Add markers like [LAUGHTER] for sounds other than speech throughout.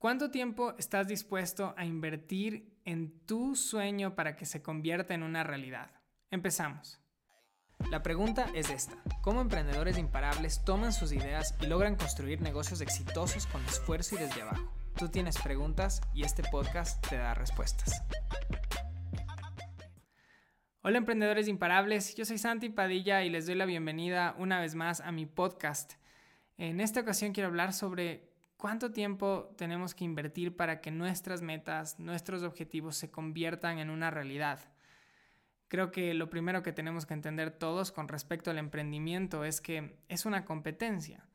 ¿Cuánto tiempo estás dispuesto a invertir en tu sueño para que se convierta en una realidad? Empezamos. La pregunta es esta. ¿Cómo emprendedores imparables toman sus ideas y logran construir negocios exitosos con esfuerzo y desde abajo? Tú tienes preguntas y este podcast te da respuestas. Hola emprendedores imparables, yo soy Santi Padilla y les doy la bienvenida una vez más a mi podcast. En esta ocasión quiero hablar sobre ¿Cuánto tiempo tenemos que invertir para que nuestras metas, nuestros objetivos se conviertan en una realidad? Creo que lo primero que tenemos que entender todos con respecto al emprendimiento es que es una competencia.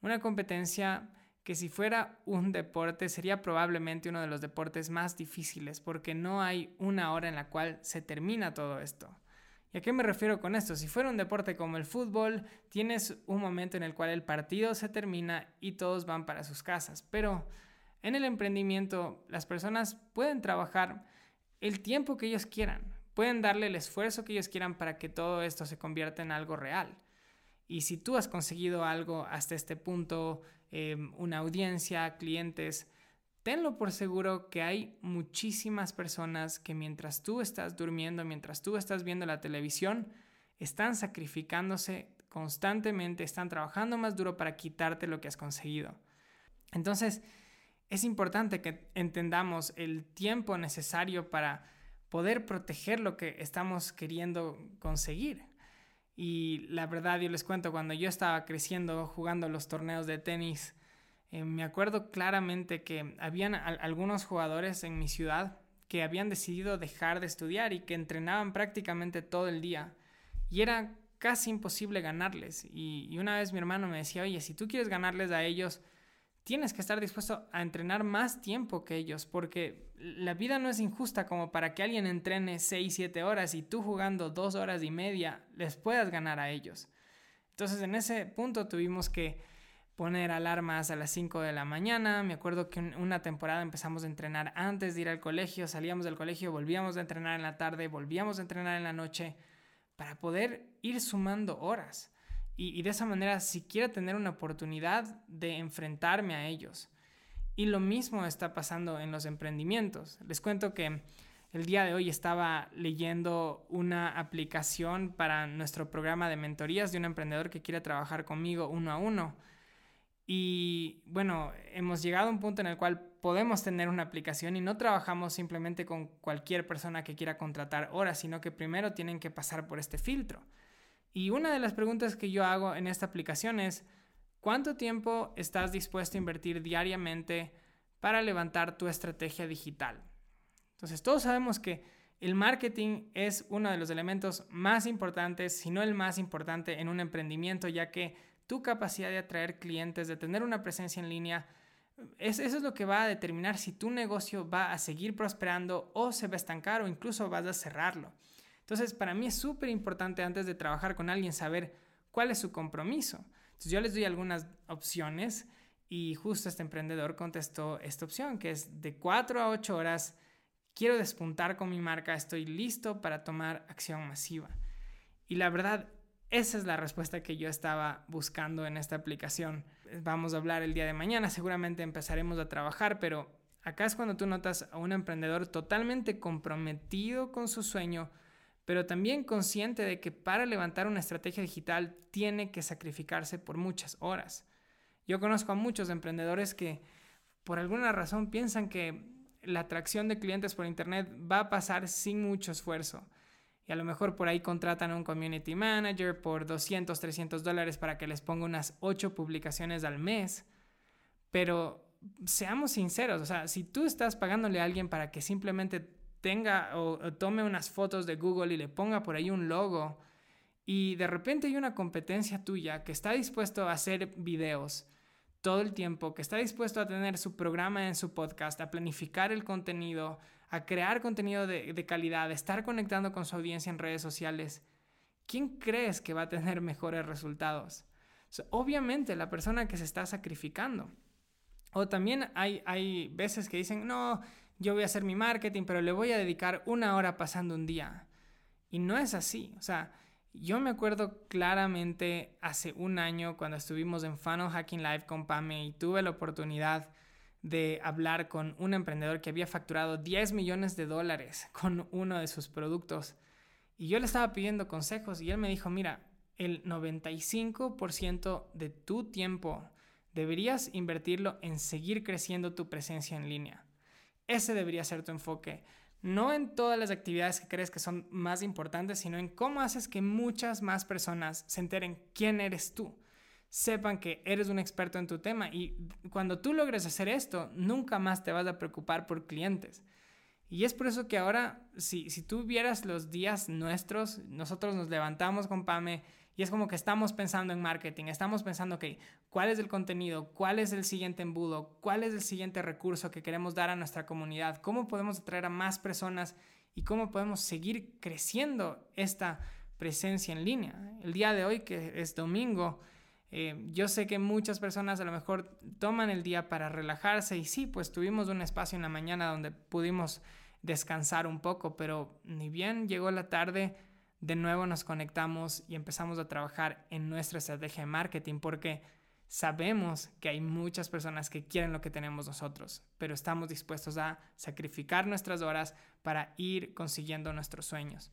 Una competencia que si fuera un deporte sería probablemente uno de los deportes más difíciles porque no hay una hora en la cual se termina todo esto. ¿Y a qué me refiero con esto? Si fuera un deporte como el fútbol, tienes un momento en el cual el partido se termina y todos van para sus casas. Pero en el emprendimiento las personas pueden trabajar el tiempo que ellos quieran, pueden darle el esfuerzo que ellos quieran para que todo esto se convierta en algo real. Y si tú has conseguido algo hasta este punto, em, una audiencia, clientes, tenlo por seguro que hay muchísimas personas que mientras tú estás durmiendo, mientras tú estás viendo la televisión, están sacrificándose constantemente, están trabajando más duro para quitarte lo que has conseguido. Entonces, es importante que entendamos el tiempo necesario para poder proteger lo que estamos queriendo conseguir. Y la verdad, yo les cuento, cuando yo estaba creciendo jugando los torneos de tenis, eh, me acuerdo claramente que habían algunos jugadores en mi ciudad que habían decidido dejar de estudiar y que entrenaban prácticamente todo el día. Y era casi imposible ganarles. Y, una vez mi hermano me decía, oye, si tú quieres ganarles a ellos, tienes que estar dispuesto a entrenar más tiempo que ellos, porque la vida no es injusta como para que alguien entrene 6, 7 horas y tú jugando 2 horas y media les puedas ganar a ellos. Entonces en ese punto tuvimos que poner alarmas a las 5 de la mañana. Me acuerdo que una temporada empezamos a entrenar antes de ir al colegio, salíamos del colegio, volvíamos a entrenar en la tarde, volvíamos a entrenar en la noche, para poder ir sumando horas. Y, de esa manera siquiera tener una oportunidad de enfrentarme a ellos. Y lo mismo está pasando en los emprendimientos. Les cuento que el día de hoy estaba leyendo una aplicación para nuestro programa de mentorías de un emprendedor que quiere trabajar conmigo uno a uno. Y bueno, hemos llegado a un punto en el cual podemos tener una aplicación y no trabajamos simplemente con cualquier persona que quiera contratar horas, sino que primero tienen que pasar por este filtro. Y una de las preguntas que yo hago en esta aplicación es, ¿cuánto tiempo estás dispuesto a invertir diariamente para levantar tu estrategia digital? Entonces, todos sabemos que el marketing es uno de los elementos más importantes, si no el más importante en un emprendimiento, ya que tu capacidad de atraer clientes, de tener una presencia en línea, eso es lo que va a determinar si tu negocio va a seguir prosperando o se va a estancar o incluso vas a cerrarlo. Entonces, para mí es súper importante antes de trabajar con alguien saber cuál es su compromiso. Entonces, yo les doy algunas opciones y justo este emprendedor contestó esta opción, que es de 4 a 8 horas, quiero despuntar con mi marca, estoy listo para tomar acción masiva. Y la verdad, esa es la respuesta que yo estaba buscando en esta aplicación. Vamos a hablar el día de mañana, seguramente empezaremos a trabajar, pero acá es cuando tú notas a un emprendedor totalmente comprometido con su sueño, pero también consciente de que para levantar una estrategia digital tiene que sacrificarse por muchas horas. Yo conozco a muchos emprendedores que por alguna razón piensan que la atracción de clientes por Internet va a pasar sin mucho esfuerzo y a lo mejor por ahí contratan a un community manager por 200, 300 dólares para que les ponga unas 8 publicaciones al mes. Pero seamos sinceros, o sea, si tú estás pagándole a alguien para que simplemente tenga o, o tome unas fotos de Google y le ponga por ahí un logo y de repente hay una competencia tuya que está dispuesto a hacer videos todo el tiempo, que está dispuesto a tener su programa en su podcast, a planificar el contenido, a crear contenido de, calidad, a estar conectando con su audiencia en redes sociales, ¿quién crees que va a tener [LAUGHS] mejores resultados? obviamente la persona que se está sacrificando. O también hay, hay veces que dicen, no, yo voy a hacer mi marketing, pero le voy a dedicar una hora pasando un día. Y no es así. O sea, yo me acuerdo claramente hace un año cuando estuvimos en Funnel Hacking Live con Pame y tuve la oportunidad de hablar con un emprendedor que había facturado 10 millones de dólares con uno de sus productos. Y yo le estaba pidiendo consejos y él me dijo, mira, el 95% de tu tiempo deberías invertirlo en seguir creciendo tu presencia en línea. Ese debería ser tu enfoque. No en todas las actividades que crees que son más importantes, sino en cómo haces que muchas más personas se enteren quién eres tú sepan que eres un experto en tu tema y cuando tú logres hacer esto, nunca más te vas a preocupar por clientes. Y es por eso que ahora, si, si tú vieras los días nuestros, nosotros nos levantamos con Pame y es como que estamos pensando en marketing, estamos pensando, ok, ¿cuál es el contenido? ¿Cuál es el siguiente embudo? ¿Cuál es el siguiente recurso que queremos dar a nuestra comunidad? ¿Cómo podemos atraer a más personas? ¿Y cómo podemos seguir creciendo esta presencia en línea? El día de hoy, que es domingo, eh, yo sé que muchas personas a lo mejor toman el día para relajarse y sí, pues tuvimos un espacio en la mañana donde pudimos descansar un poco, pero ni bien llegó la tarde, de nuevo nos conectamos y empezamos a trabajar en nuestra estrategia de marketing porque sabemos que hay muchas personas que quieren lo que tenemos nosotros, pero estamos dispuestos a sacrificar nuestras horas para ir consiguiendo nuestros sueños.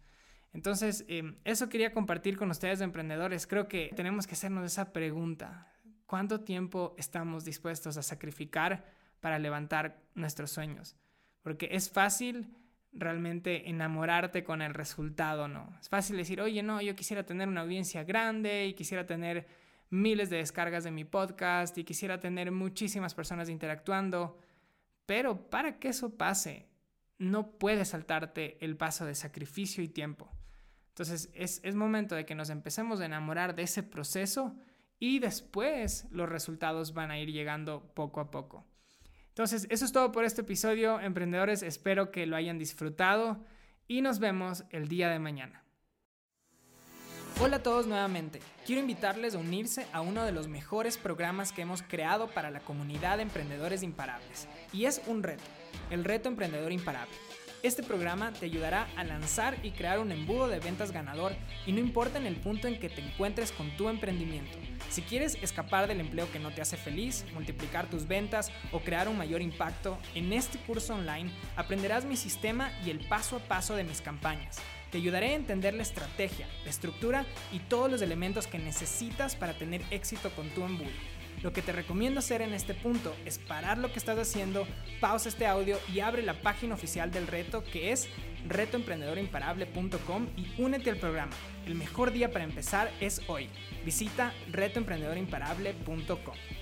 Entonces, em, eso quería compartir con ustedes, emprendedores. Creo que tenemos que hacernos esa pregunta. ¿Cuánto tiempo estamos dispuestos a sacrificar para levantar nuestros sueños? Porque es fácil realmente enamorarte con el resultado, ¿no? Es fácil decir, oye, no, yo quisiera tener una audiencia grande y quisiera tener miles de descargas de mi podcast y quisiera tener muchísimas personas interactuando, pero para que eso pase, no puedes saltarte el paso de sacrificio y tiempo. Entonces es, es momento de que nos empecemos a enamorar de ese proceso y después los resultados van a ir llegando poco a poco. Entonces, eso es todo por este episodio, emprendedores. Espero que lo hayan disfrutado y nos vemos el día de mañana. Hola a todos nuevamente. Quiero invitarles a unirse a uno de los mejores programas que hemos creado para la comunidad de emprendedores imparables. Y es un reto, el reto emprendedor imparable. Este programa te ayudará a lanzar y crear un embudo de ventas ganador y no importa en el punto en que te encuentres con tu emprendimiento. Si quieres escapar del empleo que no te hace feliz, multiplicar tus ventas o crear un mayor impacto, en este curso online aprenderás mi sistema y el paso a paso de mis campañas. Te ayudaré a entender la estrategia, la estructura y todos los elementos que necesitas para tener éxito con tu embudo. Lo que te recomiendo hacer en este punto es parar lo que estás haciendo, pausa este audio y abre la página oficial del reto que es retoemprendedorimparable.com y únete al programa. El mejor día para empezar es hoy. Visita retoemprendedorimparable.com.